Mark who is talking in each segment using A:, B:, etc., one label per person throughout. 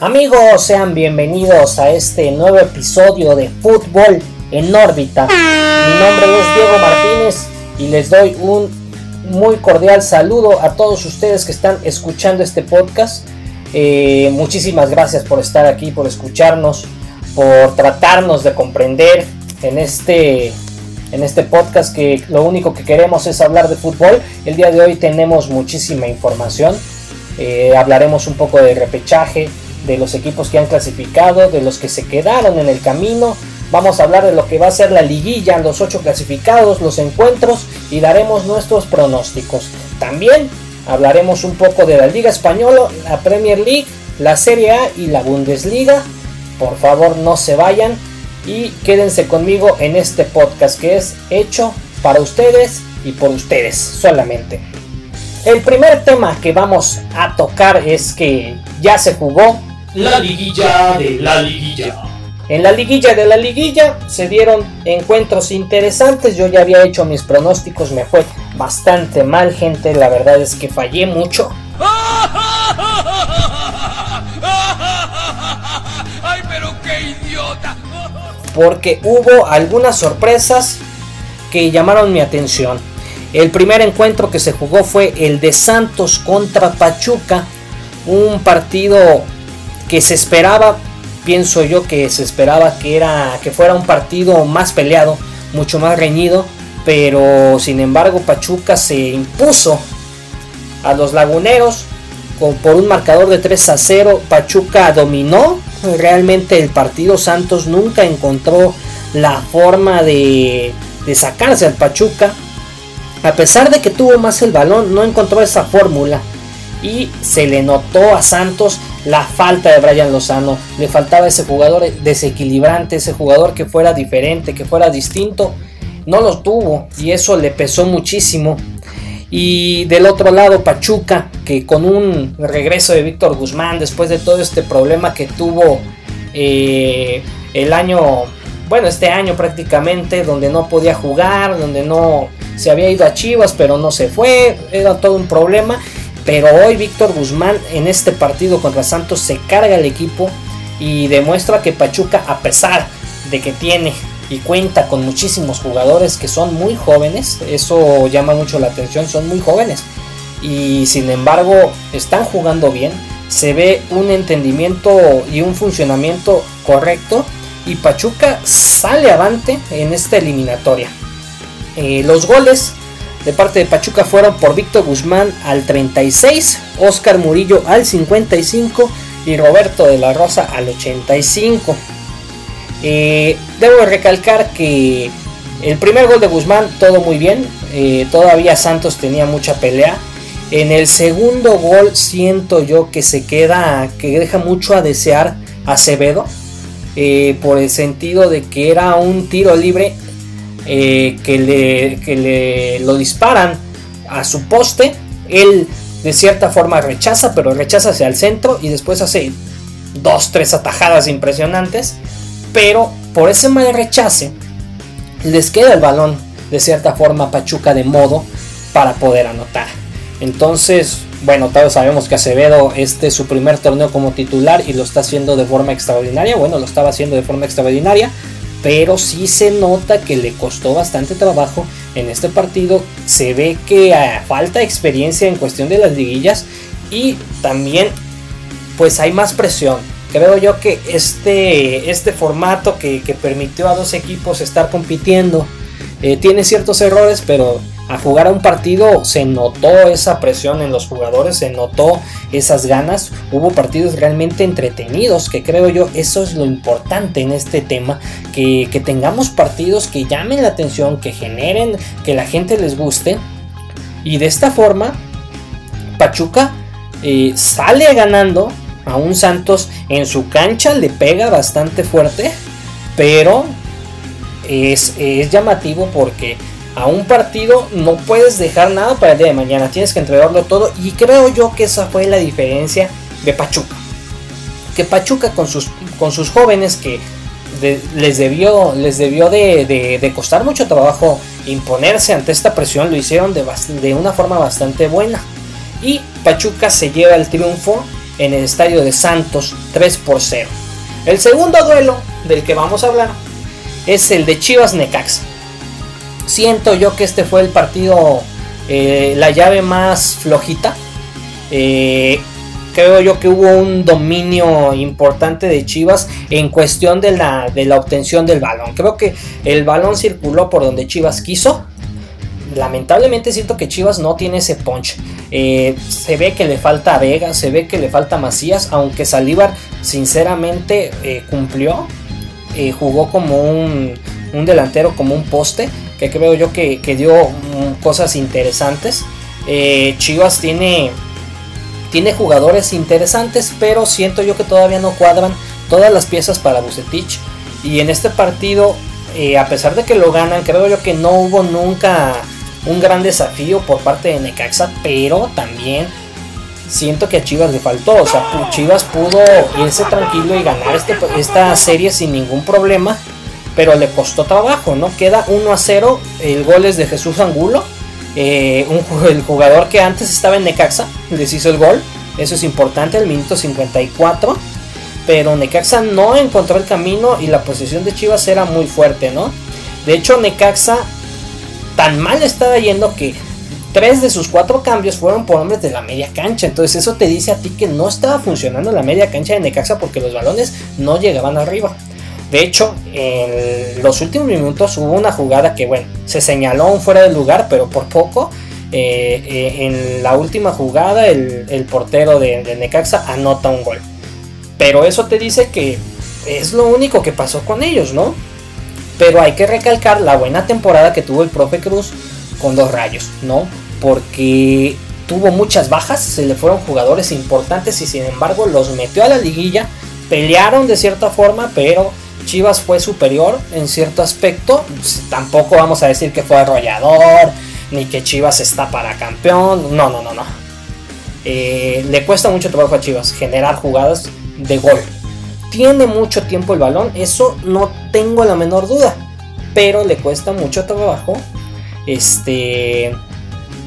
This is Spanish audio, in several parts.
A: Amigos, sean bienvenidos a este nuevo episodio de Fútbol en órbita. Mi nombre es Diego Martínez y les doy un muy cordial saludo a todos ustedes que están escuchando este podcast. Eh, muchísimas gracias por estar aquí, por escucharnos, por tratarnos de comprender en este, en este podcast que lo único que queremos es hablar de fútbol. El día de hoy tenemos muchísima información. Eh, hablaremos un poco de repechaje, de los equipos que han clasificado, de los que se quedaron en el camino. Vamos a hablar de lo que va a ser la liguilla, los ocho clasificados, los encuentros y daremos nuestros pronósticos. También hablaremos un poco de la Liga Española, la Premier League, la Serie A y la Bundesliga. Por favor no se vayan y quédense conmigo en este podcast que es hecho para ustedes y por ustedes solamente. El primer tema que vamos a tocar es que ya se jugó
B: la liguilla de la liguilla.
A: En la liguilla de la liguilla se dieron encuentros interesantes. Yo ya había hecho mis pronósticos, me fue bastante mal, gente. La verdad es que fallé mucho.
B: ¡Ay, pero qué idiota!
A: Porque hubo algunas sorpresas que llamaron mi atención. El primer encuentro que se jugó fue el de Santos contra Pachuca. Un partido que se esperaba, pienso yo que se esperaba que era que fuera un partido más peleado, mucho más reñido, pero sin embargo Pachuca se impuso a los laguneros con, por un marcador de 3 a 0. Pachuca dominó realmente el partido. Santos nunca encontró la forma de, de sacarse al Pachuca. A pesar de que tuvo más el balón, no encontró esa fórmula. Y se le notó a Santos la falta de Brian Lozano. Le faltaba ese jugador desequilibrante, ese jugador que fuera diferente, que fuera distinto. No lo tuvo y eso le pesó muchísimo. Y del otro lado, Pachuca, que con un regreso de Víctor Guzmán, después de todo este problema que tuvo eh, el año, bueno, este año prácticamente, donde no podía jugar, donde no se había ido a Chivas, pero no se fue, era todo un problema. Pero hoy Víctor Guzmán en este partido contra Santos se carga el equipo y demuestra que Pachuca, a pesar de que tiene y cuenta con muchísimos jugadores que son muy jóvenes, eso llama mucho la atención, son muy jóvenes y sin embargo están jugando bien, se ve un entendimiento y un funcionamiento correcto y Pachuca sale avante en esta eliminatoria. Eh, los goles de parte de Pachuca fueron por Víctor Guzmán al 36, Oscar Murillo al 55 y Roberto de la Rosa al 85. Eh, debo recalcar que el primer gol de Guzmán todo muy bien, eh, todavía Santos tenía mucha pelea. En el segundo gol siento yo que se queda, que deja mucho a desear Acevedo, eh, por el sentido de que era un tiro libre que, le, que le lo disparan a su poste. Él de cierta forma rechaza, pero rechaza hacia el centro y después hace dos, tres atajadas impresionantes. Pero por ese mal rechace, les queda el balón de cierta forma Pachuca de modo para poder anotar. Entonces, bueno, todos sabemos que Acevedo este es su primer torneo como titular y lo está haciendo de forma extraordinaria. Bueno, lo estaba haciendo de forma extraordinaria pero sí se nota que le costó bastante trabajo en este partido. Se ve que falta experiencia en cuestión de las liguillas y también pues hay más presión. Creo yo que este, este formato que, permitió a dos equipos estar compitiendo eh, tiene ciertos errores, pero a jugar a un partido se notó esa presión en los jugadores, se notó esas ganas, hubo partidos realmente entretenidos, que creo yo eso es lo importante en este tema, que, tengamos partidos que llamen la atención, que generen, que la gente les guste, y de esta forma Pachuca eh, sale ganando a un Santos en su cancha, le pega bastante fuerte, pero es, es llamativo porque a un partido no puedes dejar nada para el día de mañana, tienes que entregarlo todo y creo yo que esa fue la diferencia de Pachuca. Que Pachuca con sus, con sus jóvenes que les debió, les debió de, costar mucho trabajo imponerse ante esta presión, lo hicieron de, de una forma bastante buena. Y Pachuca se lleva el triunfo en el estadio de Santos 3 por 0. El segundo duelo del que vamos a hablar es el de Chivas Necaxa. Siento yo que este fue el partido, eh, la llave más flojita. Eh, creo yo que hubo un dominio importante de Chivas en cuestión de la, de la obtención del balón. Creo que el balón circuló por donde Chivas quiso. Lamentablemente siento que Chivas no tiene ese punch. Eh, se ve que le falta Vega, se ve que le falta Macías, aunque Salívar sinceramente cumplió. Eh, jugó como un, un, delantero, como un poste, que creo yo que, que dio mm, cosas interesantes. Chivas tiene tiene jugadores interesantes, pero siento yo que todavía no cuadran todas las piezas para Bucetich. Y en este partido, eh, a pesar de que lo ganan, creo yo que no hubo nunca un gran desafío por parte de Necaxa, pero también siento que a Chivas le faltó. O sea, Chivas pudo irse tranquilo y ganar este, esta serie sin ningún problema, pero le costó trabajo, ¿no? Queda 1 a 0, el gol es de Jesús Angulo eh, el jugador que antes estaba en Necaxa les hizo el gol. Eso es importante, el minuto 54. Pero Necaxa no encontró el camino y la posición de Chivas era muy fuerte, ¿no? De hecho, Necaxa tan mal estaba yendo que tres de sus cuatro cambios fueron por hombres de la media cancha. Entonces eso te dice a ti que no estaba funcionando la media cancha de Necaxa porque los balones no llegaban arriba. De hecho, en los últimos minutos hubo una jugada que, bueno, se señaló un fuera de lugar, pero por poco. Eh, eh, en la última jugada, el, portero de, de, Necaxa anota un gol. Pero eso te dice que es lo único que pasó con ellos, ¿no? Pero hay que recalcar la buena temporada que tuvo el profe Cruz con dos rayos, ¿no? Porque tuvo muchas bajas, se le fueron jugadores importantes y sin embargo los metió a la liguilla. Pelearon de cierta forma, pero Chivas fue superior en cierto aspecto. Tampoco vamos a decir que fue arrollador, ni que Chivas está para campeón. No, no, no, no. Eh, le cuesta mucho trabajo a Chivas generar jugadas de gol. Tiene mucho tiempo el balón, eso no tengo la menor duda. Pero le cuesta mucho trabajo este,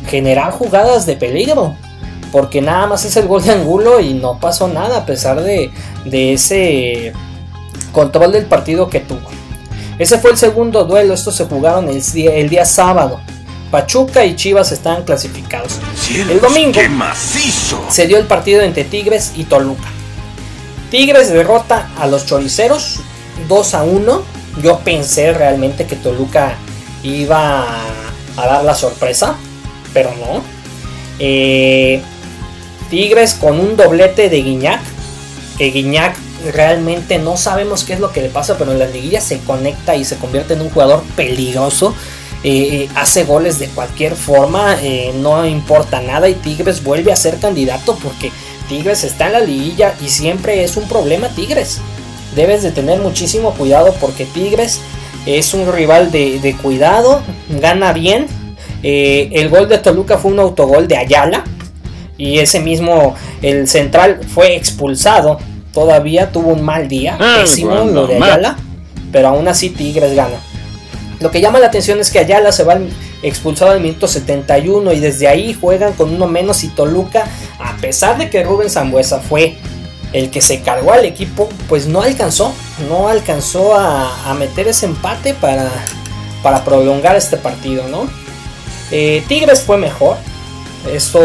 A: generar jugadas de peligro. Porque nada más es el gol de Angulo y no pasó nada a pesar de, de ese control del partido que tuvo. Ese fue el segundo duelo, estos se jugaron el día, el día sábado. Pachuca y Chivas estaban clasificados. el domingo se dio el partido entre Tigres y Toluca. Tigres derrota a los choriceros 2 a 1. Yo pensé realmente que Toluca iba a dar la sorpresa, pero no. Eh, Tigres con un doblete de Guiñac. Que Guiñac realmente no sabemos qué es lo que le pasa, pero en la liguilla se conecta y se convierte en un jugador peligroso. Eh, hace goles de cualquier forma, eh, no importa nada y Tigres vuelve a ser candidato porque Tigres está en la liguilla y siempre es un problema Tigres. Debes de tener muchísimo cuidado porque Tigres es un rival de, cuidado, gana bien. Eh, el gol de Toluca fue un autogol de Ayala y ese mismo, el central fue expulsado todavía tuvo un mal día, ah, pésimo lo de Ayala, pero aún así Tigres gana. Lo que llama la atención es que Ayala se va expulsado al minuto 71 y desde ahí juegan con uno menos y Toluca, a pesar de que Rubén Zambuesa fue el que se cargó al equipo, pues no alcanzó, no alcanzó a, meter ese empate para, prolongar este partido, ¿no? Eh, Tigres fue mejor, esto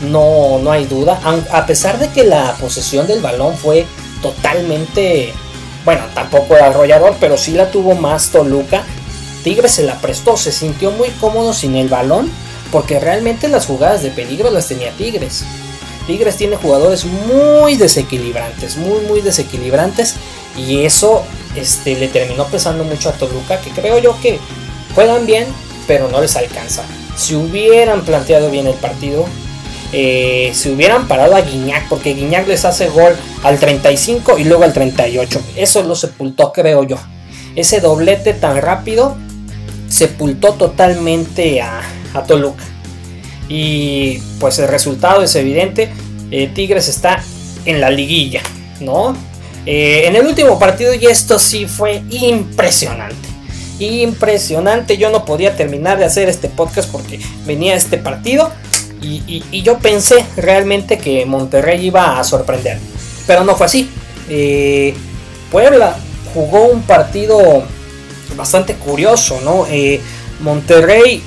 A: no, no hay duda. A pesar de que la posesión del balón fue totalmente, bueno, tampoco arrollador, pero sí la tuvo más Toluca. Tigres se la prestó, se sintió muy cómodo sin el balón, porque realmente las jugadas de peligro las tenía Tigres. Tigres tiene jugadores muy desequilibrantes, muy muy desequilibrantes y eso este, le terminó pesando mucho a Toluca, que creo yo que juegan bien, pero no les alcanza. Si hubieran planteado bien el partido, eh, si hubieran parado a Guiñac, porque Guiñac les hace gol al 35 y luego al 38. Eso lo sepultó, creo yo. Ese doblete tan rápido sepultó totalmente a, Toluca. Y pues el resultado es evidente. Eh, Tigres está en la liguilla, ¿no? Eh, en el último partido, y esto sí fue impresionante. Impresionante. Yo no podía terminar de hacer este podcast porque venía este partido Y, yo pensé realmente que Monterrey iba a sorprender. Pero no fue así. Eh, Puebla jugó un partido bastante curioso, ¿no? Monterrey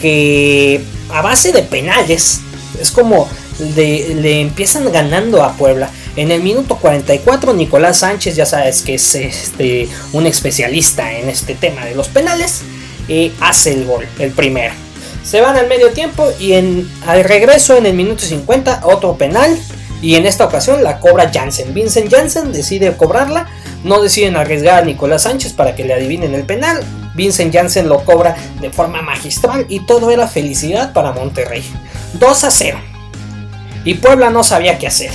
A: que a base de penales es como le empiezan ganando a Puebla. En el minuto 44 Nicolás Sánchez, ya sabes que es este, un especialista en este tema de los penales, eh, hace el gol, el primero. Se van al medio tiempo y en, al regreso en el minuto 50 otro penal y en esta ocasión la cobra Jansen. Vincent Jansen decide cobrarla, no deciden arriesgar a Nicolás Sánchez para que le adivinen el penal. Vincent Jansen lo cobra de forma magistral y todo era felicidad para Monterrey. 2 a 0. Y Puebla no sabía qué hacer.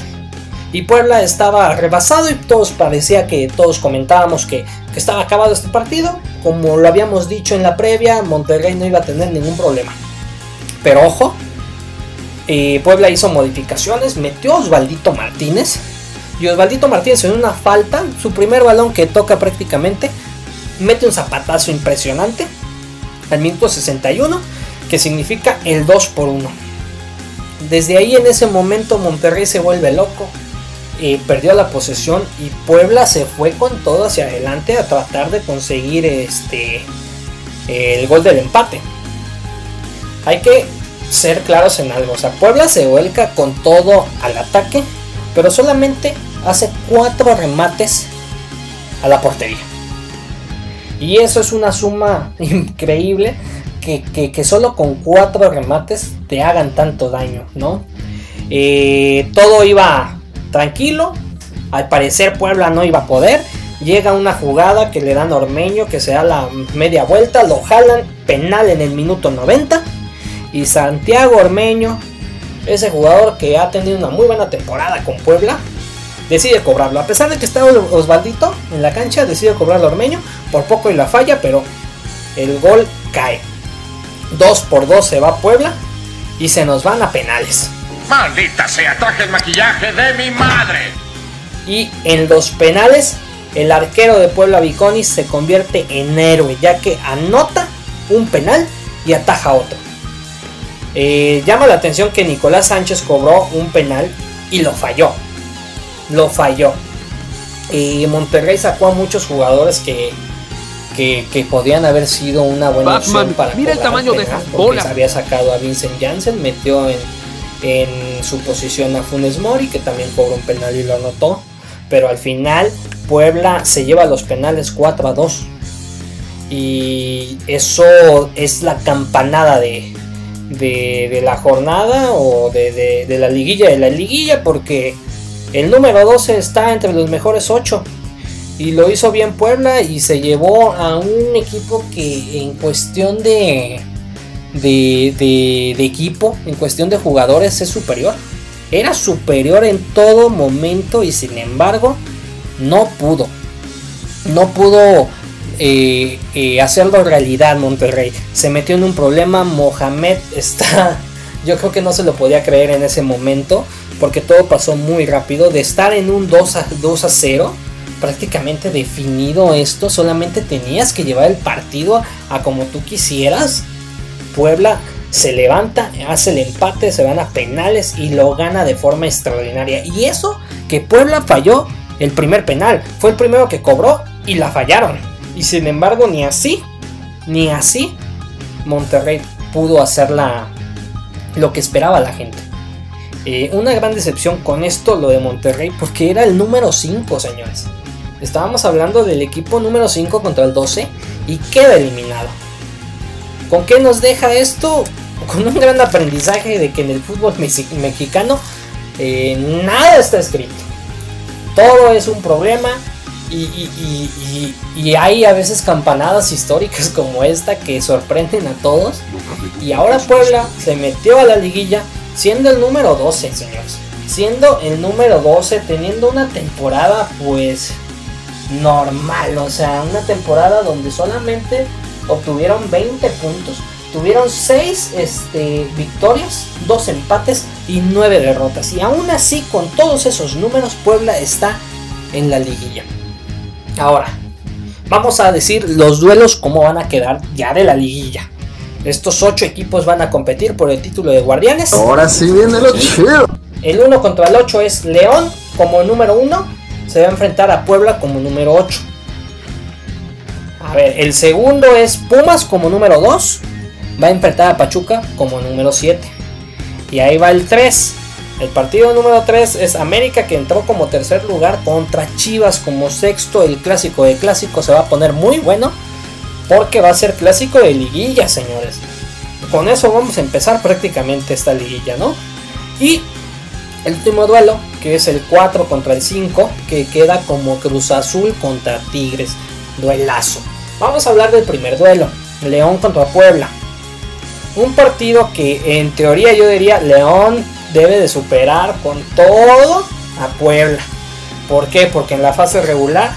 A: Y Puebla estaba rebasado y todos parecía que todos comentábamos que, estaba acabado este partido. Como lo habíamos dicho en la previa, Monterrey no iba a tener ningún problema. Pero ojo, eh, Puebla hizo modificaciones, metió a Osvaldito Martínez. Y Osvaldito Martínez en una falta, su primer balón que toca prácticamente, mete un zapatazo impresionante al minuto 61, que significa el 2 por 1. Desde ahí en ese momento Monterrey se vuelve loco, eh, perdió la posesión y Puebla se fue con todo hacia adelante a tratar de conseguir este el gol del empate. Hay que ser claros en algo, o sea, Puebla se vuelca con todo al ataque, pero solamente hace cuatro remates a la portería. Y eso es una suma increíble que, solo con cuatro remates te hagan tanto daño, ¿no? Eh, todo iba tranquilo. Al parecer Puebla no iba a poder. Llega una jugada que le dan a Ormeño, que se da la media vuelta, lo jalan, penal en el minuto 90. Y Santiago Ormeño, ese jugador que ha tenido una muy buena temporada con Puebla, decide cobrarlo. A pesar de que está Osvaldito en la cancha, decide cobrarlo Ormeño. Por poco y la falla, pero el gol cae. 2 por 2 se va Puebla y se nos van a penales.
B: Maldita sea, traje el maquillaje de mi madre.
A: Y en los penales, el arquero de Puebla Viconis se convierte en héroe, ya que anota un penal y ataja otro. Eh, llama la atención que Nicolás Sánchez cobró un penal y lo falló. Lo falló. Y Monterrey sacó a muchos jugadores que, que, podían haber sido una buena opción para
C: mira el tamaño de
A: Se había sacado a Vincent Janssen, metió en en su posición a Funes Mori, que también cobró un penal y lo anotó. Pero al final Puebla se lleva los penales 4 a 2. Y eso es la campanada de, de, la jornada o de, de, la liguilla de la liguilla, porque el número 12 está entre los mejores 8. Y lo hizo bien Puebla y se llevó a un equipo que en cuestión de, de, equipo, en cuestión de jugadores, es superior. Era superior en todo momento y sin embargo no pudo. No pudo eh, eh, hacerlo realidad Monterrey. Se metió en un problema. Mohamed está... Yo creo que no se lo podía creer en ese momento. Porque todo pasó muy rápido. De estar en un 2 a, 2 a 0 prácticamente definido esto, solamente tenías que llevar el partido a como tú quisieras Puebla se levanta, hace el empate, se van a penales y lo gana de forma extraordinaria. Y eso que Puebla falló el primer penal, fue el primero que cobró y la fallaron. Y sin embargo, ni así, ni así, Monterrey pudo hacer lo que esperaba la gente. Eh, una gran decepción con esto, lo de Monterrey, porque era el número 5, señores. Estábamos hablando del equipo número 5 contra el 12 y queda eliminado. ¿Con qué nos deja esto? Con un gran aprendizaje de que en el fútbol mexicano eh, nada está escrito. Todo es un problema y, hay a veces campanadas históricas como esta que sorprenden a todos. Y ahora Puebla se metió a la liguilla siendo el número 12, señores. Siendo el número 12, teniendo una temporada pues normal, o sea, una temporada donde solamente obtuvieron 20 puntos, tuvieron 6 este, victorias, 2 empates y 9 derrotas. Y aún así, con todos esos números, Puebla está en la liguilla. Ahora, vamos a decir los duelos cómo van a quedar ya de la liguilla. Estos ocho equipos van a competir por el título de guardianes.
C: Ahora sí viene lo chido.
A: El 1 contra el 8 es León como número 1. Se va a enfrentar a Puebla como número 8. A ver, el segundo es Pumas como número 2. Va a enfrentar a Pachuca como número 7. Y ahí va el 3. El partido número 3 es América que entró como tercer lugar contra Chivas como sexto. El clásico de clásico se va a poner muy bueno. Porque va a ser clásico de liguilla, señores. Con eso vamos a empezar prácticamente esta liguilla, ¿no? Y el último duelo, que es el 4 contra el 5, que queda como Cruz Azul contra Tigres. Duelazo. Vamos a hablar del primer duelo. León contra Puebla. Un partido que en teoría yo diría León debe de superar con todo a Puebla. ¿Por qué? Porque en la fase regular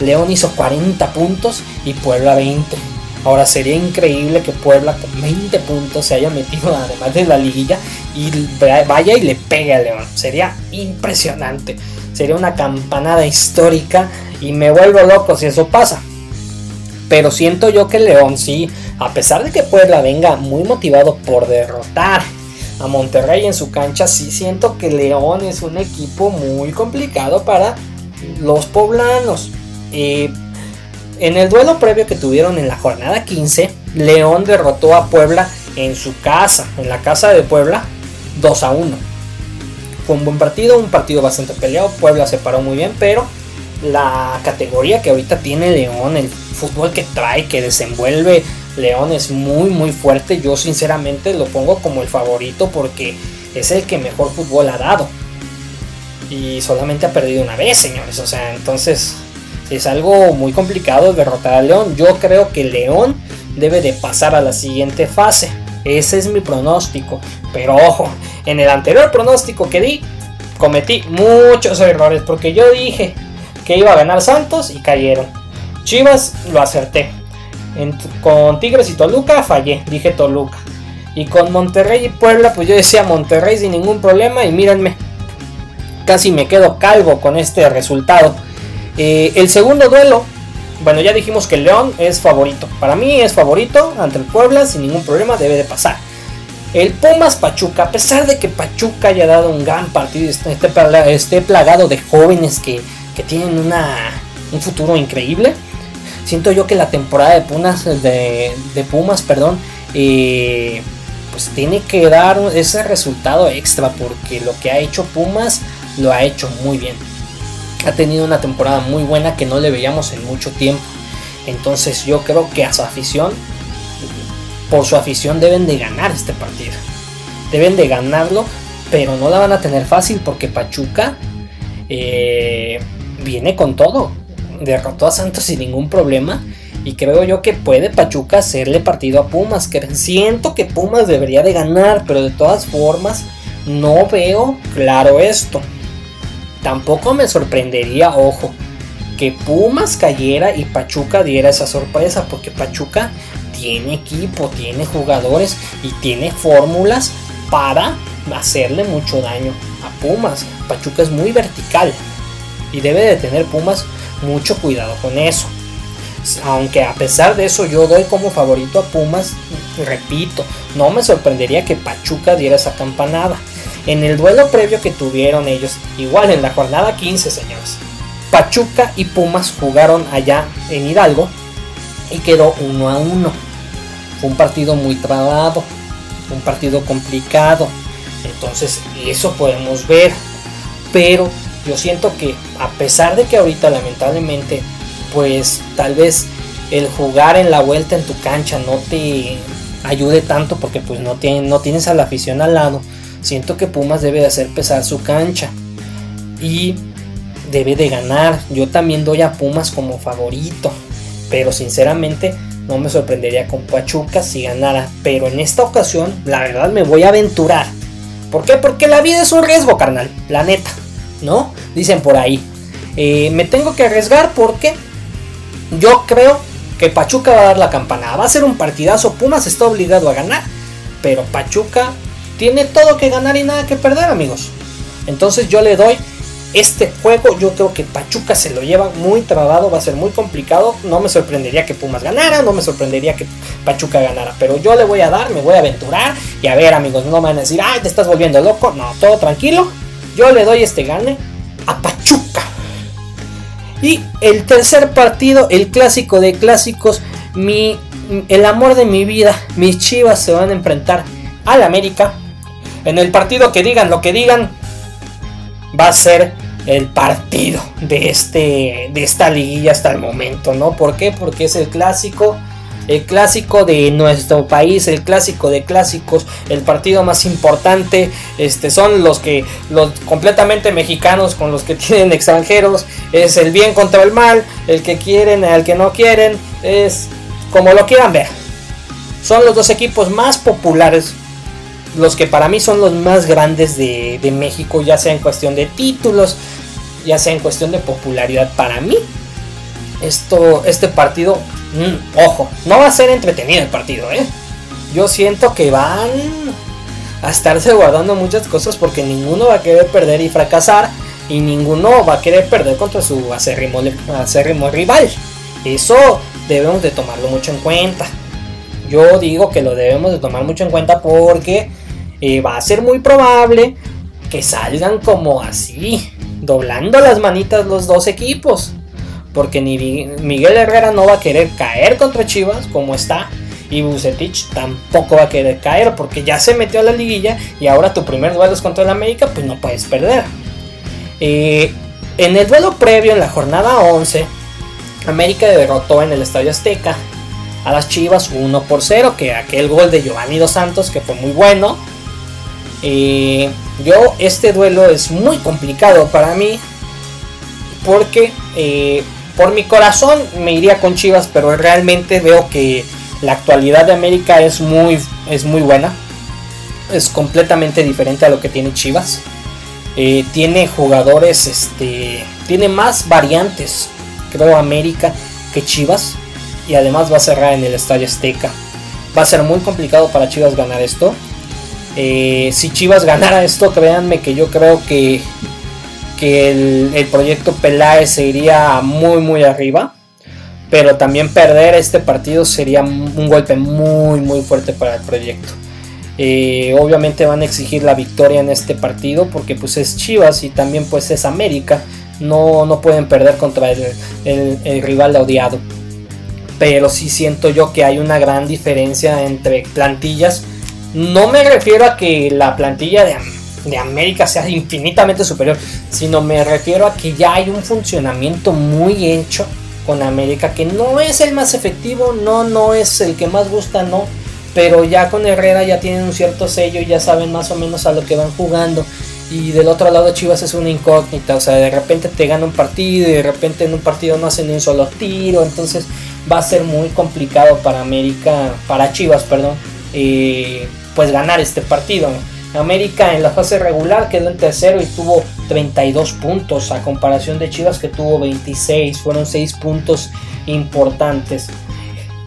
A: León hizo 40 puntos y Puebla 20. Ahora sería increíble que Puebla con 20 puntos se haya metido además de la liguilla y vaya y le pegue a León. Sería impresionante. Sería una campanada histórica y me vuelvo loco si eso pasa. Pero siento yo que León sí, a pesar de que Puebla venga muy motivado por derrotar a Monterrey en su cancha, sí siento que León es un equipo muy complicado para los poblanos. Eh, en el duelo previo que tuvieron en la jornada 15, León derrotó a Puebla en su casa, en la casa de Puebla, 2 a 1. Fue un buen partido, un partido bastante peleado. Puebla se paró muy bien, pero la categoría que ahorita tiene León, el fútbol que trae, que desenvuelve León es muy, muy fuerte. Yo sinceramente lo pongo como el favorito porque es el que mejor fútbol ha dado. Y solamente ha perdido una vez, señores. O sea, entonces es algo muy complicado derrotar a León. Yo creo que León debe de pasar a la siguiente fase. Ese es mi pronóstico. Pero ojo, en el anterior pronóstico que di, cometí muchos errores. Porque yo dije que iba a ganar Santos y cayeron. Chivas lo acerté. con Tigres y Toluca fallé, dije Toluca. Y con Monterrey y Puebla, pues yo decía Monterrey sin ningún problema. Y mírenme, casi me quedo calvo con este resultado. Eh, el segundo duelo, bueno, ya dijimos que León es favorito. Para mí es favorito ante el Puebla, sin ningún problema debe de pasar. El Pumas Pachuca, a pesar de que Pachuca haya dado un gran partido, esté, plagado de jóvenes que, tienen una, un futuro increíble, siento yo que la temporada de Pumas, de, Pumas perdón, eh, pues tiene que dar ese resultado extra porque lo que ha hecho Pumas lo ha hecho muy bien ha tenido una temporada muy buena que no le veíamos en mucho tiempo. Entonces yo creo que a su afición, por su afición deben de ganar este partido. Deben de ganarlo, pero no la van a tener fácil porque Pachuca eh, viene con todo. Derrotó a Santos sin ningún problema. Y creo yo que puede Pachuca hacerle partido a Pumas. Que siento que Pumas debería de ganar, pero de todas formas no veo claro esto. Tampoco me sorprendería, ojo, que Pumas cayera y Pachuca diera esa sorpresa, porque Pachuca tiene equipo, tiene jugadores y tiene fórmulas para hacerle mucho daño a Pumas. Pachuca es muy vertical y debe de tener Pumas mucho cuidado con eso. Aunque a pesar de eso yo doy como favorito a Pumas, repito, no me sorprendería que Pachuca diera esa campanada en el duelo previo que tuvieron ellos, igual en la jornada 15, señores. Pachuca y Pumas jugaron allá en Hidalgo y quedó uno a uno. Fue un partido muy trabado, un partido complicado. Entonces, eso podemos ver. Pero yo siento que a pesar de que ahorita lamentablemente, pues tal vez el jugar en la vuelta en tu cancha no te ayude tanto porque pues no, no tienes a la afición al lado Siento que Pumas debe de hacer pesar su cancha y debe de ganar. Yo también doy a Pumas como favorito, pero sinceramente no me sorprendería con Pachuca si ganara. Pero en esta ocasión, la verdad me voy a aventurar. ¿Por qué? Porque la vida es un riesgo, carnal. La neta, ¿no? Dicen por ahí. Eh, me tengo que arriesgar porque yo creo que Pachuca va a dar la campanada. Va a ser un partidazo. Pumas está obligado a ganar. Pero Pachuca tiene todo que ganar y nada que perder, amigos. Entonces yo le doy este juego yo creo que Pachuca se lo lleva muy trabado, va a ser muy complicado. No me sorprendería que Pumas ganara, no me sorprendería que Pachuca ganara. Pero yo le voy a dar, me voy a aventurar. Y a ver amigos, no me van a decir, ay, te estás volviendo loco. No, todo tranquilo. Yo le doy este gane a Pachuca. Y el tercer partido, el clásico de clásicos, mi, el amor de mi vida, mis chivas se van a enfrentar al América. En el partido que digan lo que digan, va a ser el partido de, este, de esta liguilla hasta el momento, ¿no? ¿Por qué? Porque es el clásico, el clásico de nuestro país, el clásico de clásicos, el partido más importante, este, son los que, los completamente mexicanos con los que tienen extranjeros, es el bien contra el mal, el que quieren, el que no quieren, es como lo quieran ver. Son los dos equipos más populares los que para mí son los más grandes de, México, ya sea en cuestión de títulos, ya sea en cuestión de popularidad para mí. Esto, este partido, mm, ojo, no va a ser entretenido el partido, ¿eh? Yo siento que van a estarse guardando muchas cosas porque ninguno va a querer perder y fracasar y ninguno va a querer perder contra su acérrimo, acérrimo rival. Eso debemos de tomarlo mucho en cuenta. Yo digo que lo debemos de tomar mucho en cuenta porque eh, va a ser muy probable que salgan como así, doblando las manitas los dos equipos. Porque Miguel Herrera no va a querer caer contra Chivas como está. Y Bucetich tampoco va a querer caer porque ya se metió a la liguilla y ahora tu primer duelo es contra el América, pues no puedes perder. Eh, en el duelo previo, en la jornada 11, América derrotó en el Estadio Azteca a las Chivas 1 por 0, que aquel gol de Giovanni Dos Santos, que fue muy bueno, eh, yo este duelo es muy complicado para mí porque eh, por mi corazón me iría con Chivas, pero realmente veo que la actualidad de América es muy, es muy buena. Es completamente diferente a lo que tiene Chivas. Eh, tiene jugadores, este, tiene más variantes, creo, América que Chivas. Y además va a cerrar en el Estadio Azteca. Va a ser muy complicado para Chivas ganar esto. Eh, si Chivas ganara esto, créanme que yo creo que, que el, proyecto Peláez se iría muy muy arriba. Pero también perder este partido sería un golpe muy muy fuerte para el proyecto. Eh, obviamente van a exigir la victoria en este partido porque pues es Chivas y también pues es América. No, no pueden perder contra el, el, el rival odiado. Pero sí siento yo que hay una gran diferencia entre plantillas no me refiero a que la plantilla de, América sea infinitamente superior, sino me refiero a que ya hay un funcionamiento muy hecho con América que no es el más efectivo, no, no es el que más gusta, no. Pero ya con Herrera ya tienen un cierto sello ya saben más o menos a lo que van jugando. Y del otro lado Chivas es una incógnita, o sea, de repente te gana un partido y de repente en un partido no hacen un solo tiro, entonces va a ser muy complicado para América, para Chivas, perdón, eh, pues ganar este partido. América en la fase regular quedó en tercero y tuvo 32 puntos a comparación de Chivas que tuvo 26. Fueron 6 puntos importantes.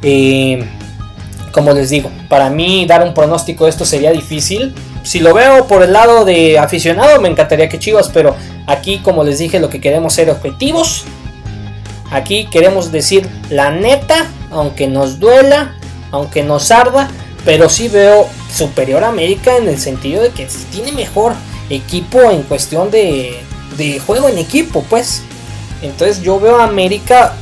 A: Eh, como les digo, para mí dar un pronóstico de esto sería difícil. Si lo veo por el lado de aficionado, me encantaría que Chivas, pero aquí, como les dije, lo que queremos ser objetivos. Aquí queremos decir la neta, aunque nos duela, aunque nos arda, pero sí veo superior a América en el sentido de que tiene mejor equipo en cuestión de, de juego en equipo, pues. Entonces yo veo a América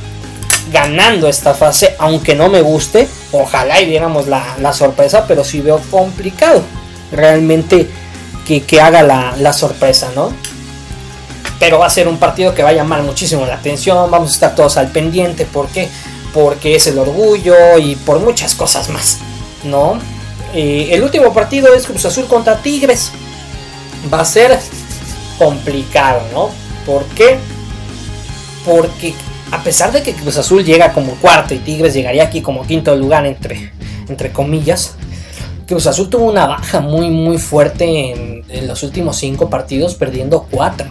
A: ganando esta fase, aunque no me guste. Ojalá y viéramos la, sorpresa, pero sí veo complicado realmente que, haga la, la, sorpresa, ¿no? Pero va a ser un partido que va a llamar muchísimo la atención, vamos a estar todos al pendiente, ¿por qué? Porque es el orgullo y por muchas cosas más. ¿no? Eh, el último partido es Cruz Azul contra Tigres. Va a ser complicado, ¿no? ¿Por qué? Porque a pesar de que Cruz Azul llega como cuarto y Tigres llegaría aquí como quinto lugar entre, entre comillas, Cruz Azul tuvo una baja muy muy fuerte en, en los últimos cinco partidos, perdiendo cuatro.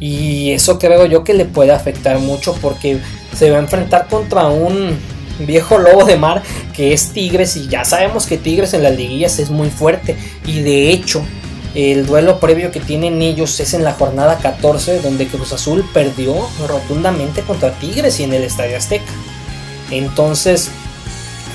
A: Y eso creo yo que le puede afectar mucho porque se va a enfrentar contra un viejo lobo de mar que es Tigres y ya sabemos que Tigres en las liguillas es muy fuerte y de hecho El duelo previo que tienen ellos es en la jornada 14, donde Cruz Azul perdió rotundamente contra Tigres y en el Estadio Azteca. Entonces,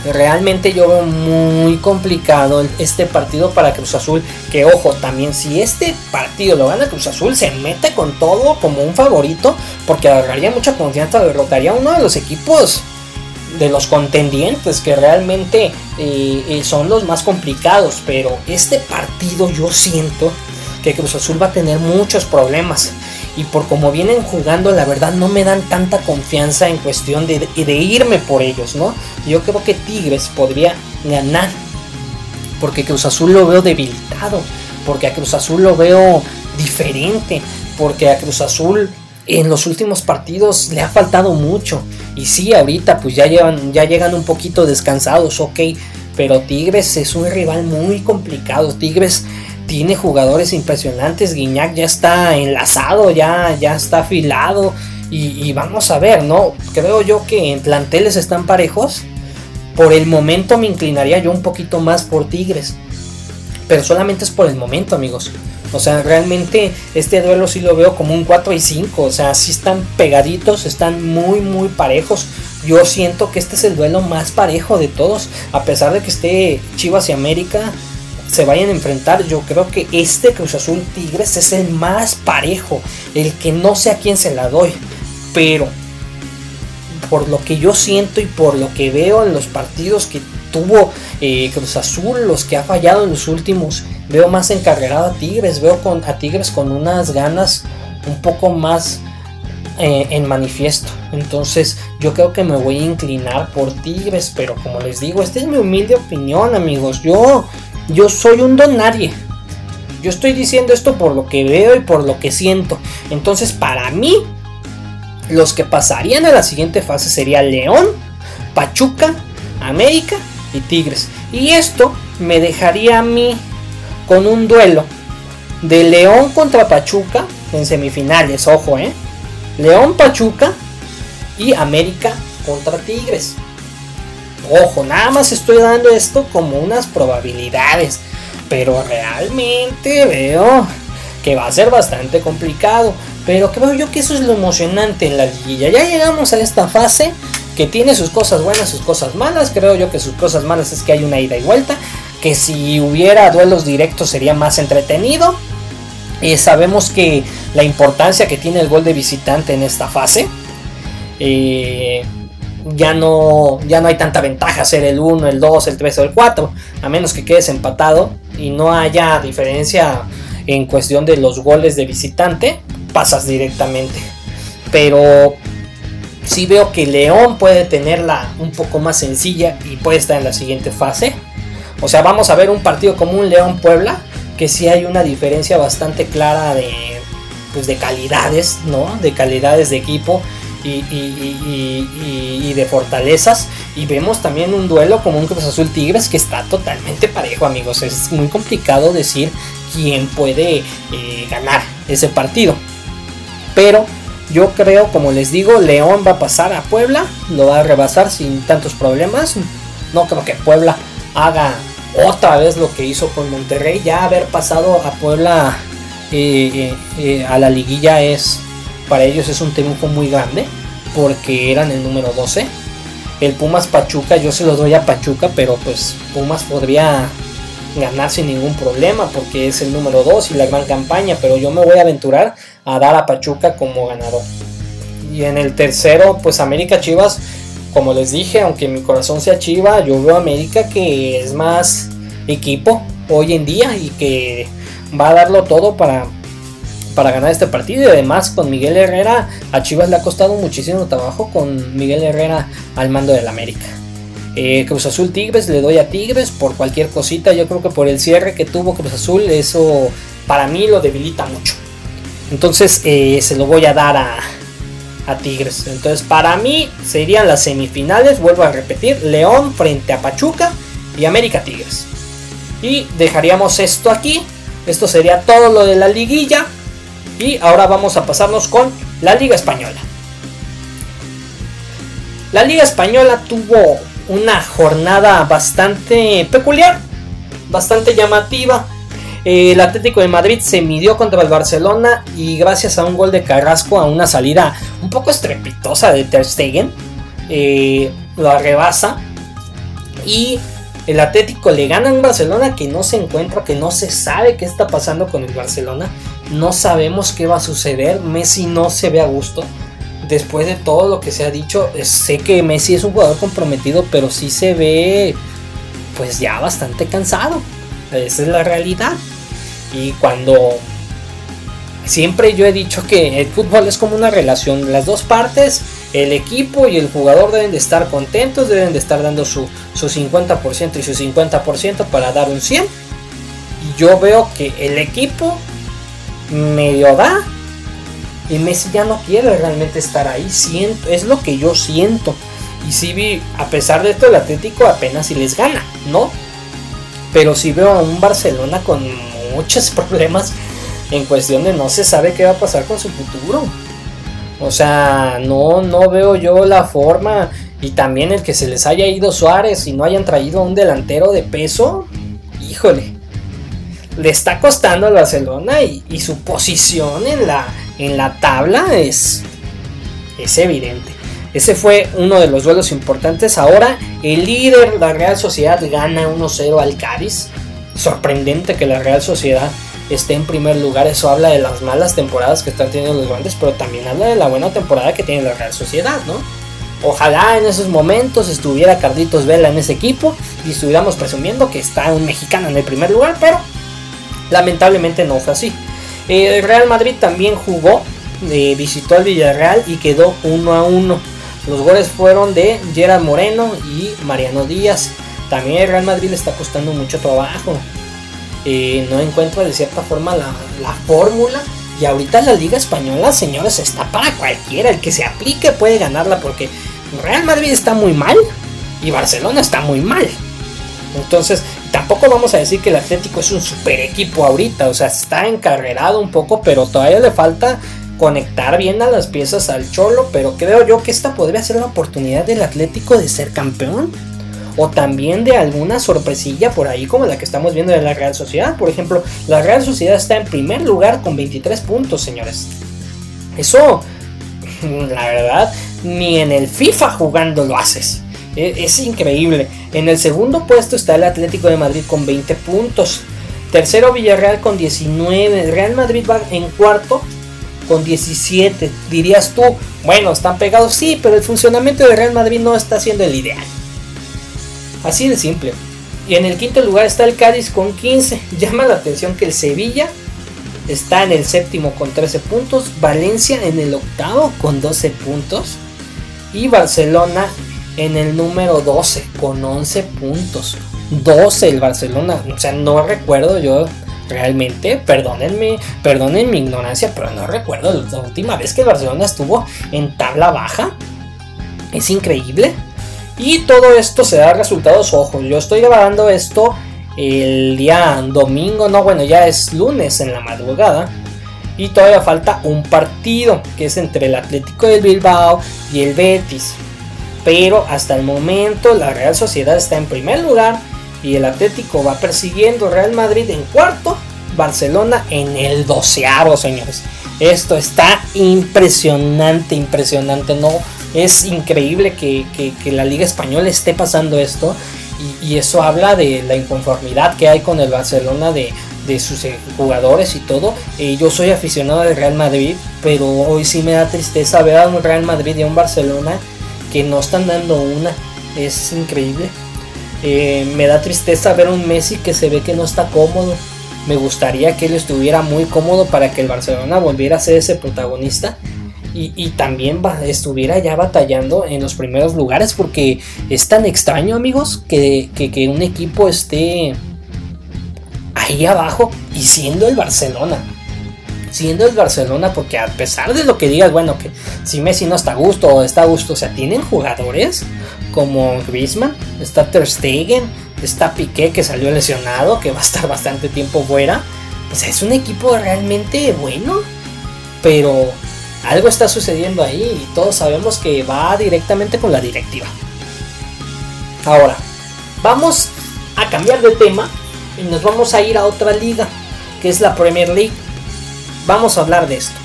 A: realmente yo veo muy complicado este partido para Cruz Azul. Que ojo, también si este partido lo gana Cruz Azul, se mete con todo como un favorito, porque agarraría mucha confianza, derrotaría a uno de los equipos de los contendientes que realmente eh, eh, son los más complicados. Pero este partido yo siento que Cruz Azul va a tener muchos problemas y por como vienen jugando, la verdad no me dan tanta confianza en cuestión de, irme por ellos, ¿no? Yo creo que Tigres podría ganar, porque Cruz Azul lo veo debilitado, porque a Cruz Azul lo veo diferente, porque a Cruz Azul en los últimos partidos le ha faltado mucho. Y sí, ahorita pues ya, llevan, ya llegan un poquito descansados, ok. Pero Tigres es un rival muy complicado. Tigres tiene jugadores impresionantes. Guiñac ya está enlazado, ya, ya está afilado. Y, vamos a ver, ¿no? Creo yo que en planteles están parejos. Por el momento me inclinaría yo un poquito más por Tigres. Pero solamente es por el momento, amigos. O sea, realmente este duelo sí lo veo como un 4 y 5. O sea, sí están pegaditos, están muy, muy parejos. Yo siento que este es el duelo más parejo de todos. A pesar de que esté Chivas y América se vayan a enfrentar, yo creo que este Cruz Azul Tigres es el más parejo, el que no sé a quién se la doy, pero por lo que yo siento y por lo que veo en los partidos que tuvo eh, Cruz Azul, los que ha fallado en los últimos, veo más encarregado a Tigres, veo a Tigres con unas ganas un poco más eh, en manifiesto. Entonces yo creo que me voy a inclinar por Tigres, pero como les digo, esta es mi humilde opinión amigos. Yo yo soy un don nadie. Yo estoy diciendo esto por lo que veo y por lo que siento. Entonces, para mí, los que pasarían a la siguiente fase sería León, Pachuca, América y Tigres. Y esto me dejaría a mí con un duelo de León contra Pachuca en semifinales, ojo, eh. León Pachuca y América contra Tigres. Ojo, nada más estoy dando esto como unas probabilidades. Pero realmente veo que va a ser bastante complicado. Pero creo yo que eso es lo emocionante en la liguilla. Ya llegamos a esta fase que tiene sus cosas buenas, sus cosas malas. Creo yo que sus cosas malas es que hay una ida y vuelta. Que si hubiera duelos directos sería más entretenido. Y sabemos que la importancia que tiene el gol de visitante en esta fase. Eh, ya no, ya no hay tanta ventaja ser el 1, el 2, el 3 o el 4, a menos que quedes empatado y no haya diferencia en cuestión de los goles de visitante, pasas directamente. Pero sí veo que León puede tenerla un poco más sencilla y puede estar en la siguiente fase. O sea, vamos a ver un partido como un León Puebla, que sí hay una diferencia bastante clara de, pues de calidades, ¿no? De calidades de equipo y, de fortalezas. Y vemos también un duelo como un Cruz Azul Tigres que está totalmente parejo, amigos. Es muy complicado decir quién puede eh, ganar ese partido. Pero yo creo, como les digo, León va a pasar a Puebla, lo va a rebasar sin tantos problemas. No creo que Puebla haga otra vez lo que hizo con Monterrey. Ya haber pasado a Puebla a la liguilla es para ellos es un triunfo muy grande porque eran el número 12. El Pumas Pachuca, yo se lo doy a Pachuca, pero pues Pumas podría ganar sin ningún problema porque es el número 2 y la gran campaña, pero yo me voy a aventurar a dar a Pachuca como ganador. Y en el tercero, pues América Chivas, como les dije, aunque mi corazón sea Chiva, yo veo a América que es más equipo hoy en día y que va a darlo todo para para ganar este partido y además con Miguel Herrera a Chivas le ha costado muchísimo trabajo con Miguel Herrera al mando del América. Eh, Cruz Azul Tigres le doy a Tigres por cualquier cosita, yo creo que por el cierre que tuvo Cruz Azul eso para mí lo debilita mucho. Entonces eh, se lo voy a dar a, a Tigres. Entonces para mí serían las semifinales, vuelvo a repetir, León frente a Pachuca y América Tigres. Y dejaríamos esto aquí. Esto sería todo lo de la liguilla. Y ahora vamos a pasarnos con la Liga Española. La Liga Española tuvo una jornada bastante peculiar, bastante llamativa. El Atlético de Madrid se midió contra el Barcelona y gracias a un gol de Carrasco a una salida un poco estrepitosa de Ter Stegen, eh, lo arrebasa y el Atlético le gana en Barcelona que no se encuentra, que no se sabe qué está pasando con el Barcelona. No sabemos qué va a suceder. Messi no se ve a gusto. Después de todo lo que se ha dicho, sé que Messi es un jugador comprometido, pero sí se ve pues ya bastante cansado. Esa es la realidad. Y cuando siempre yo he dicho que el fútbol es como una relación, las dos partes el equipo y el jugador deben de estar contentos, deben de estar dando su, 50% y su 50% para dar un 100. Y yo veo que el equipo medio da y Messi ya no quiere realmente estar ahí. Siento, es lo que yo siento. Y si vi, a pesar de esto, el Atlético apenas si les gana, ¿no? Pero si veo a un Barcelona con muchos problemas en cuestión de no se sabe qué va a pasar con su futuro. O sea, no, no veo yo la forma. Y también el que se les haya ido Suárez y no hayan traído a un delantero de peso. Híjole. Le está costando al Barcelona y, su posición en la, en la tabla es, es evidente. Ese fue uno de los duelos importantes. Ahora el líder, la Real Sociedad, gana 1-0 al Cádiz. Sorprendente que la Real Sociedad esté en primer lugar. Eso habla de las malas temporadas que están teniendo los grandes, pero también habla de la buena temporada que tiene la Real Sociedad, ¿no? Ojalá en esos momentos estuviera Carlitos Vela en ese equipo y estuviéramos presumiendo que está un mexicano en el primer lugar, pero lamentablemente no fue así. El Real Madrid también jugó, eh, visitó al Villarreal y quedó 1 a 1. Los goles fueron de Gerard Moreno y Mariano Díaz. También el Real Madrid le está costando mucho trabajo. Eh, no encuentra de cierta forma la, fórmula. Y ahorita la Liga Española, señores, está para cualquiera. El que se aplique puede ganarla porque Real Madrid está muy mal y Barcelona está muy mal. Entonces, tampoco vamos a decir que el Atlético es un super equipo ahorita. O sea, está encarrerado un poco, pero todavía le falta conectar bien a las piezas al Cholo. Pero creo yo que esta podría ser la oportunidad del Atlético de ser campeón o también de alguna sorpresilla por ahí como la que estamos viendo de la Real Sociedad. Por ejemplo, la Real Sociedad está en primer lugar con 23 puntos, señores. Eso, la verdad, ni en el FIFA jugando lo haces. E, es, increíble. En el segundo puesto está el Atlético de Madrid con 20 puntos. Tercero Villarreal con 19. Real Madrid va en cuarto con 17. Dirías tú, bueno, están pegados, sí, pero el funcionamiento de Real Madrid no está siendo el ideal. Así de simple. Y en el quinto lugar está el Cádiz con 15. Llama la atención que el Sevilla está en el séptimo con 13 puntos. Valencia en el octavo con 12 puntos. Y Barcelona en el número 12 con 11 puntos. 12 el Barcelona. O sea, no recuerdo yo realmente, perdónenme, perdonen mi ignorancia, pero no recuerdo la última vez que Barcelona estuvo en tabla baja. Es increíble. Y todo esto se da resultados, ojos. Yo estoy grabando esto el día domingo, no, bueno, ya es lunes en la madrugada. Y todavía falta un partido que es entre el Atlético del Bilbao y el Betis. Pero hasta el momento la Real Sociedad está en primer lugar y el Atlético va persiguiendo Real Madrid en cuarto, Barcelona en el doceavo, señores. Esto está impresionante, impresionante. No, es increíble que, la Liga Española esté pasando esto y, eso habla de la inconformidad que hay con el Barcelona de, sus jugadores y todo. Eh, yo soy aficionado del Real Madrid, pero hoy sí me da tristeza ver a un Real Madrid y a un Barcelona que no están dando una. Es increíble. Eh, me da tristeza ver a un Messi que se ve que no está cómodo. Me gustaría que él estuviera muy cómodo para que el Barcelona volviera a ser ese protagonista y, también estuviera ya batallando en los primeros lugares porque es tan extraño amigos que, un equipo esté ahí abajo y siendo el Barcelona siendo el Barcelona, porque a pesar de lo que digas, bueno, que si Messi no está a gusto o está a gusto, o sea, tienen jugadores como Griezmann, está Ter Stegen, está Piqué que salió lesionado, que va a estar bastante tiempo fuera. O sea, es un equipo realmente bueno, pero algo está sucediendo ahí y todos sabemos que va directamente con la directiva. Ahora, vamos a cambiar de tema y nos vamos a ir a otra liga. que es la Premier League. Vamos a hablar de esto.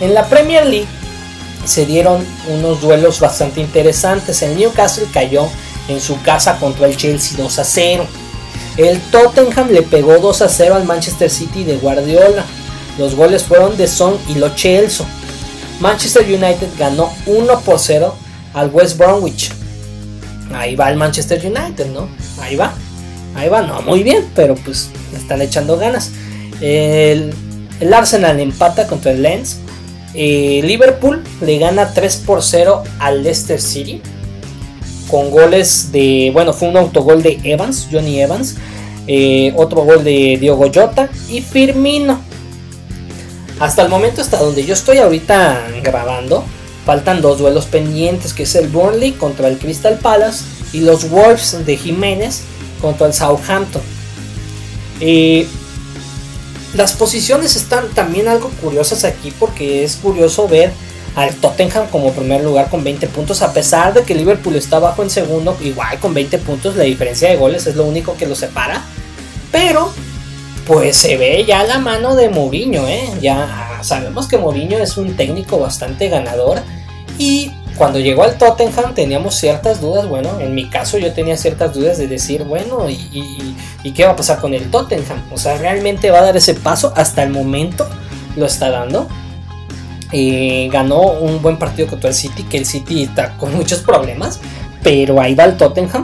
A: En la Premier League se dieron unos duelos bastante interesantes. El Newcastle cayó en su casa contra el Chelsea 2 a 0. El Tottenham le pegó 2 a 0 al Manchester City de Guardiola. Los goles fueron de Son y Lo Celso. Manchester United ganó 1 por 0 al West Bromwich. Ahí va el Manchester United, ¿no? Ahí va. Ahí va, no muy bien, pero pues le están echando ganas. El, Arsenal empata contra el Lens eh, Liverpool le gana 3 por 0 al Leicester City. Con goles de. Bueno, fue un autogol de Evans, Johnny Evans. Eh, otro gol de Diogo Jota y Firmino. Hasta el momento, hasta donde yo estoy ahorita grabando, faltan dos duelos pendientes, que es el Burnley contra el Crystal Palace y los Wolves de Jiménez contra el Southampton. Eh, las posiciones están también algo curiosas aquí porque es curioso ver al Tottenham como primer lugar con 20 puntos, a pesar de que Liverpool está abajo en segundo, igual con 20 puntos, la diferencia de goles es lo único que lo separa. Pero, pues se ve ya la mano de Mourinho, ¿eh? Ya sabemos que Mourinho es un técnico bastante ganador y cuando llegó al Tottenham teníamos ciertas dudas, bueno, en mi caso yo tenía ciertas dudas de decir, bueno, ¿y, qué va a pasar con el Tottenham? O sea, ¿realmente va a dar ese paso? Hasta el momento lo está dando. Eh, ganó un buen partido contra el City, que el City está con muchos problemas, pero ahí va el Tottenham,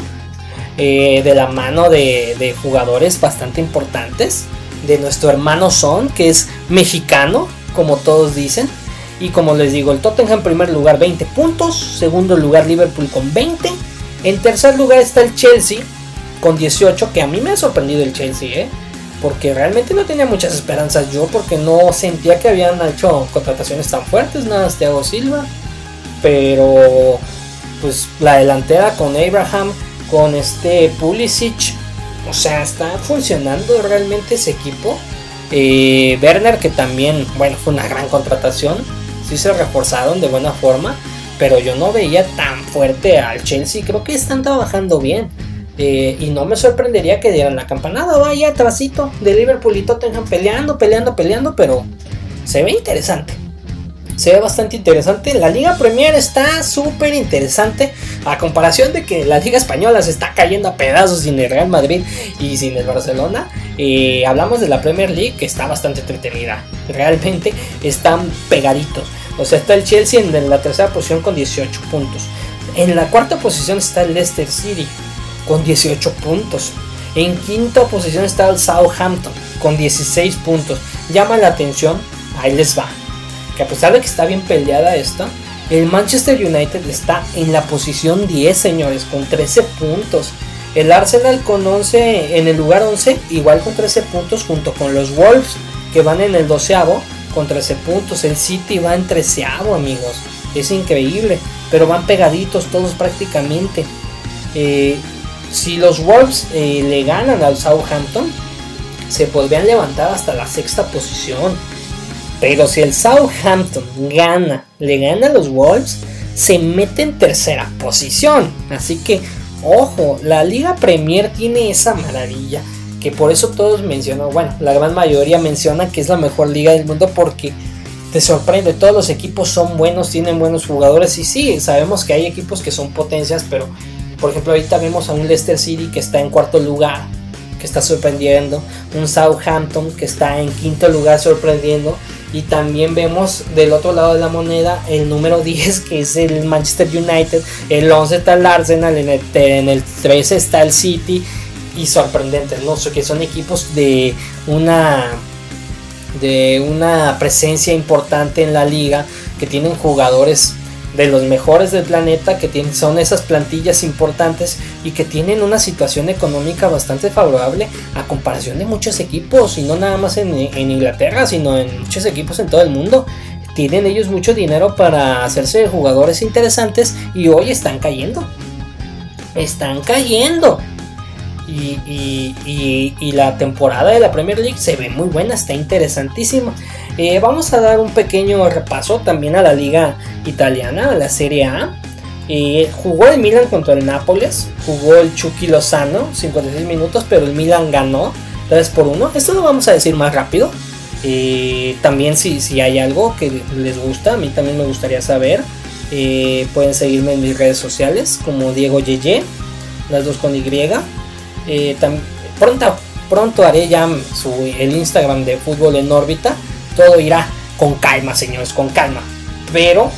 A: eh, de la mano de, jugadores bastante importantes, de nuestro hermano Son, que es mexicano, como todos dicen. Y como les digo, el Tottenham en primer lugar 20 puntos, segundo lugar Liverpool con 20, en tercer lugar está el Chelsea con 18, que a mí me ha sorprendido el Chelsea, ¿eh? Porque realmente no tenía muchas esperanzas yo, porque no sentía que habían hecho contrataciones tan fuertes, nada, Thiago Silva, pero pues la delantera con Abraham, con este Pulisic, o sea, está funcionando realmente ese equipo. Eh, Werner, que también, bueno, fue una gran contratación sí se reforzaron de buena forma, pero yo no veía tan fuerte al Chelsea. Creo que están trabajando bien. Eh, y no me sorprendería que dieran la campanada, vaya atrásito de Liverpool y Tottenham peleando, peleando, peleando, pero se ve interesante. Se ve bastante interesante. La Liga Premier está súper interesante. A comparación de que la Liga Española se está cayendo a pedazos sin el Real Madrid y sin el Barcelona. Eh, hablamos de la Premier League que está bastante entretenida. Realmente están pegaditos. O sea, está el Chelsea en la tercera posición con 18 puntos. En la cuarta posición está el Leicester City con 18 puntos. En quinta posición está el Southampton con 16 puntos. Llama la atención, ahí les va. Que a pesar de que está bien peleada esta, el Manchester United está en la posición 10, señores, con 13 puntos. El Arsenal con 11 en el lugar 11, igual con 13 puntos junto con los Wolves que van en el 12 con 13 puntos. El City va en 13 amigos. Es increíble, pero van pegaditos todos prácticamente. Eh, si los Wolves eh, le ganan al Southampton, se podrían levantar hasta la sexta posición. Pero si el Southampton gana, le gana a los Wolves, se mete en tercera posición. Así que Ojo, la Liga Premier tiene esa maravilla que por eso todos mencionan, bueno, la gran mayoría menciona que es la mejor liga del mundo porque te sorprende, todos los equipos son buenos, tienen buenos jugadores y sí, sabemos que hay equipos que son potencias, pero por ejemplo ahorita vemos a un Leicester City que está en cuarto lugar, que está sorprendiendo, un Southampton que está en quinto lugar sorprendiendo y también vemos del otro lado de la moneda el número 10 que es el Manchester United, el 11 está el Arsenal, en el, en el 13 está el City y sorprendente, ¿no? que son equipos de una de una presencia importante en la liga que tienen jugadores de los mejores del planeta, que tienen, son esas plantillas importantes y que tienen una situación económica bastante favorable a comparación de muchos equipos, y no nada más en, Inglaterra, sino en muchos equipos en todo el mundo. Tienen ellos mucho dinero para hacerse jugadores interesantes y hoy están cayendo. Están cayendo. Y, la temporada de la Premier League se ve muy buena, está interesantísima. Eh, vamos a dar un pequeño repaso también a la liga italiana, a la Serie A. Y jugó el Milan contra el Nápoles, jugó el Chucky Lozano, 56 minutos, pero el Milan ganó 3 por 1. Esto lo vamos a decir más rápido. Eh, también si, si hay algo que les gusta, a mí también me gustaría saber. Eh, pueden seguirme en mis redes sociales como Diego Yeye, las dos con Y. Eh, pronto, pronto haré ya su, el Instagram de fútbol en órbita. Todo irá con calma, señores, con calma. Pero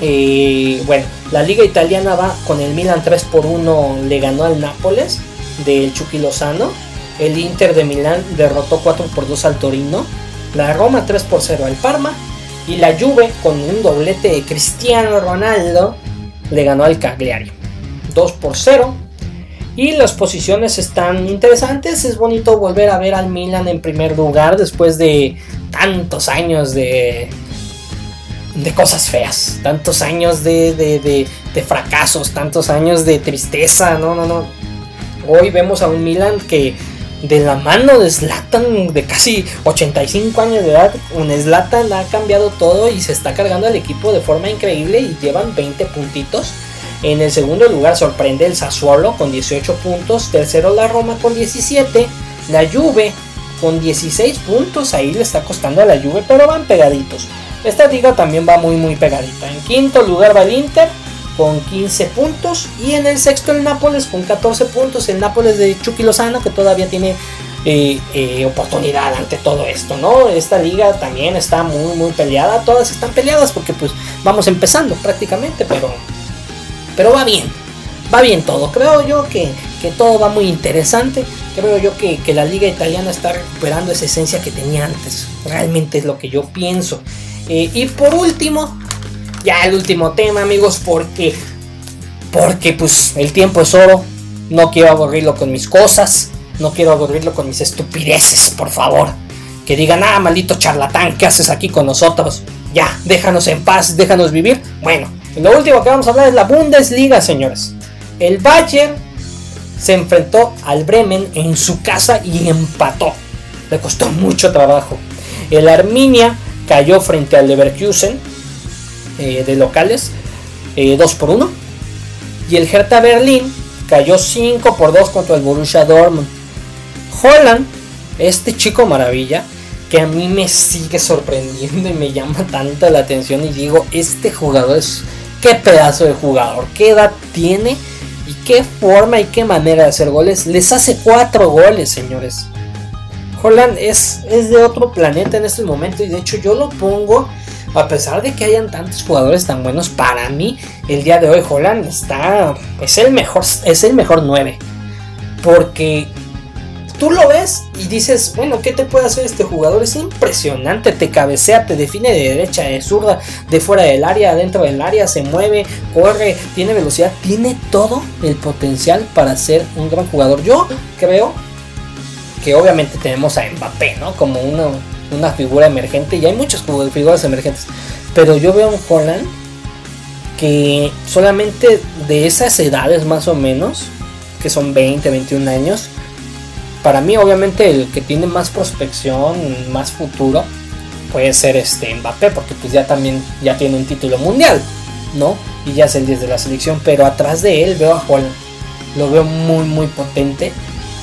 A: eh, bueno, la liga italiana va con el Milan 3 por 1, le ganó al Nápoles del Chucky Lozano. El Inter de Milán derrotó 4 por 2 al Torino. La Roma 3 por 0 al Parma. Y la Juve con un doblete de Cristiano Ronaldo le ganó al Cagliari 2 por 0. Y las posiciones están interesantes. Es bonito volver a ver al Milan en primer lugar después de tantos años de de cosas feas, tantos años de, de, de, fracasos, tantos años de tristeza, no, no, no. Hoy vemos a un Milan que de la mano de Zlatan, de casi 85 años de edad, un Zlatan ha cambiado todo y se está cargando al equipo de forma increíble y llevan 20 puntitos. En el segundo lugar sorprende el Sassuolo con 18 puntos, tercero la Roma con 17, la Juve con 16 puntos, ahí le está costando a la Juve, pero van pegaditos. Esta liga también va muy muy pegadita. En quinto lugar va el Inter con 15 puntos y en el sexto el Nápoles con 14 puntos. El Nápoles de Chucky Lozano que todavía tiene eh, eh, oportunidad ante todo esto, ¿no? Esta liga también está muy muy peleada. Todas están peleadas porque pues vamos empezando prácticamente, pero, pero va bien. Va bien todo. Creo yo que, que todo va muy interesante. Creo yo que, que la liga italiana está recuperando esa esencia que tenía antes. Realmente es lo que yo pienso. Eh, y por último, ya el último tema, amigos, porque porque pues el tiempo es oro. No quiero aburrirlo con mis cosas, no quiero aburrirlo con mis estupideces, por favor. Que digan, ah, maldito charlatán, ¿qué haces aquí con nosotros? Ya, déjanos en paz, déjanos vivir. Bueno, lo último que vamos a hablar es la Bundesliga, señores. El Bayern se enfrentó al Bremen en su casa y empató. Le costó mucho trabajo. El Arminia cayó frente al Leverkusen eh, de locales 2 eh, por 1 y el Hertha Berlín cayó 5 por 2 contra el Borussia Dortmund. Holland, este chico maravilla, que a mí me sigue sorprendiendo y me llama tanta la atención y digo, este jugador es qué pedazo de jugador, qué edad tiene y qué forma y qué manera de hacer goles. Les hace 4 goles, señores. Holland es, es de otro planeta en este momento y de hecho yo lo pongo, a pesar de que hayan tantos jugadores tan buenos, para mí el día de hoy Holland está, es el mejor, es el mejor 9. Porque tú lo ves y dices, bueno, ¿qué te puede hacer este jugador? Es impresionante, te cabecea, te define de derecha, de zurda, de fuera del área, dentro del área, se mueve, corre, tiene velocidad, tiene todo el potencial para ser un gran jugador. Yo creo que obviamente tenemos a Mbappé, ¿no? Como una, una figura emergente, y hay muchas figuras emergentes, pero yo veo a un Holland que solamente de esas edades más o menos, que son 20, 21 años, para mí obviamente el que tiene más prospección, más futuro, puede ser este Mbappé, porque pues ya también ya tiene un título mundial, ¿no? Y ya es el 10 de la selección, pero atrás de él veo a Holland, lo veo muy muy potente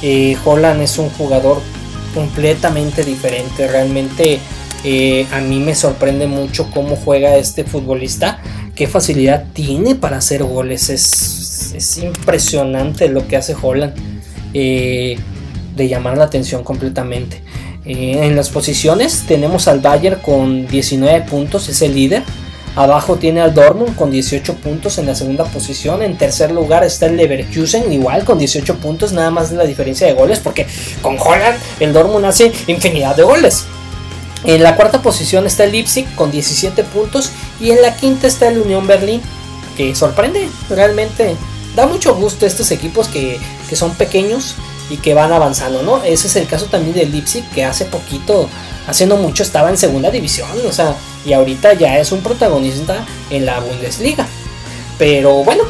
A: eh, Holland es un jugador completamente diferente. Realmente eh, a mí me sorprende mucho cómo juega este futbolista. Qué facilidad tiene para hacer goles. Es, impresionante lo que hace Holland. Eh, de llamar la atención completamente. en las posiciones tenemos al Bayern con 19 puntos, es el líder. Abajo tiene al Dortmund con 18 puntos en la segunda posición. En tercer lugar está el Leverkusen, igual con 18 puntos, nada más de la diferencia de goles, porque con Holland el Dortmund hace infinidad de goles. En la cuarta posición está el Leipzig con 17 puntos y en la quinta está el Unión Berlín, que sorprende, realmente da mucho gusto estos equipos que, que son pequeños y que van avanzando, ¿no? Ese es el caso también del Leipzig, que hace poquito, haciendo mucho, estaba en segunda división, o sea, y ahorita ya es un protagonista en la Bundesliga. Pero bueno,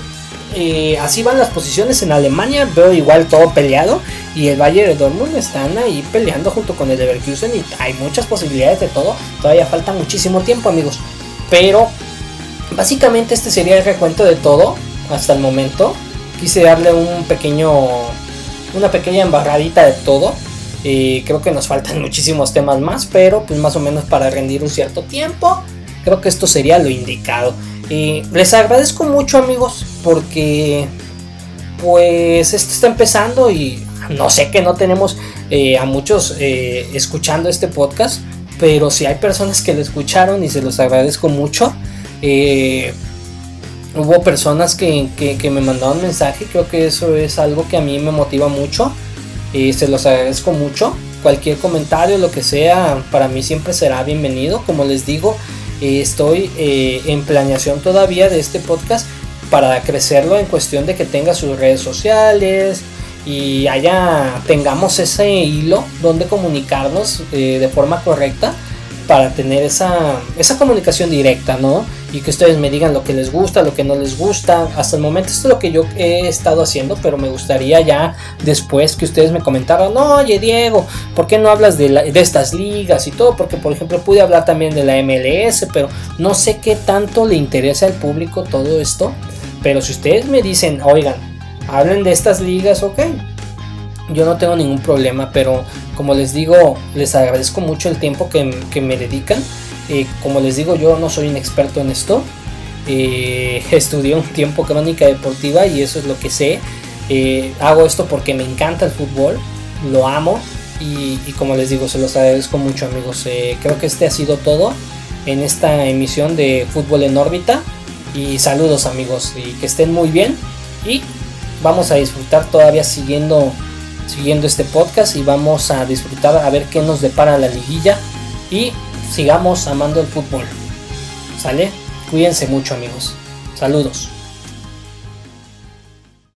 A: eh, así van las posiciones en Alemania, veo igual todo peleado y el Bayern de Dortmund están ahí peleando junto con el Leverkusen y hay muchas posibilidades de todo, todavía falta muchísimo tiempo amigos, pero básicamente este sería el recuento de todo hasta el momento. Quise darle un pequeño, una pequeña embarradita de todo. Eh, creo que nos faltan muchísimos temas más, pero pues más o menos para rendir un cierto tiempo, creo que esto sería lo indicado. Eh, les agradezco mucho amigos porque pues esto está empezando y no sé que no tenemos eh, a muchos escuchando este podcast, pero si hay personas que lo escucharon y se los agradezco mucho. Hubo personas que, que, me mandaron mensaje, creo que eso es algo que a mí me motiva mucho se los agradezco mucho. Cualquier comentario, lo que sea, para mí siempre será bienvenido. Como les digo, eh, estoy eh, en planeación todavía de este podcast para crecerlo en cuestión de que tenga sus redes sociales y haya tengamos ese hilo donde comunicarnos eh, de forma correcta para tener esa, esa comunicación directa, ¿no? Y que ustedes me digan lo que les gusta, lo que no les gusta. Hasta el momento esto es lo que yo he estado haciendo, pero me gustaría ya después que ustedes me comentaran, oye Diego, ¿por qué no hablas de, de estas ligas y todo? Porque por ejemplo pude hablar también de la MLS, pero no sé qué tanto le interesa al público todo esto. Pero si ustedes me dicen, oigan, hablen de estas ligas, ok, yo no tengo ningún problema, pero como les digo, les agradezco mucho el tiempo que, me dedican. Eh, como les digo, yo no soy un experto en esto. Eh, estudié un tiempo crónica deportiva y eso es lo que sé. Eh, hago esto porque me encanta el fútbol, lo amo y como les digo, se los agradezco mucho amigos. creo que este ha sido todo en esta emisión de Fútbol en órbita. Y saludos amigos y que estén muy bien y vamos a disfrutar todavía siguiendo siguiendo este podcast y vamos a disfrutar a ver qué nos depara la liguilla y sigamos amando el fútbol. ¿Sale? Cuídense mucho amigos. Saludos.